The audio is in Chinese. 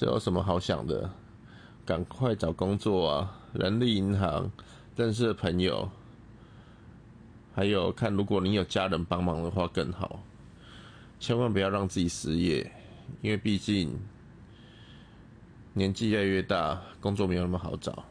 这有什么好想的？赶快找工作啊人力银行认识的朋友还有看如果你有家人帮忙的话更好。千万不要让自己失业因为毕竟年纪越来越大工作没有那么好找。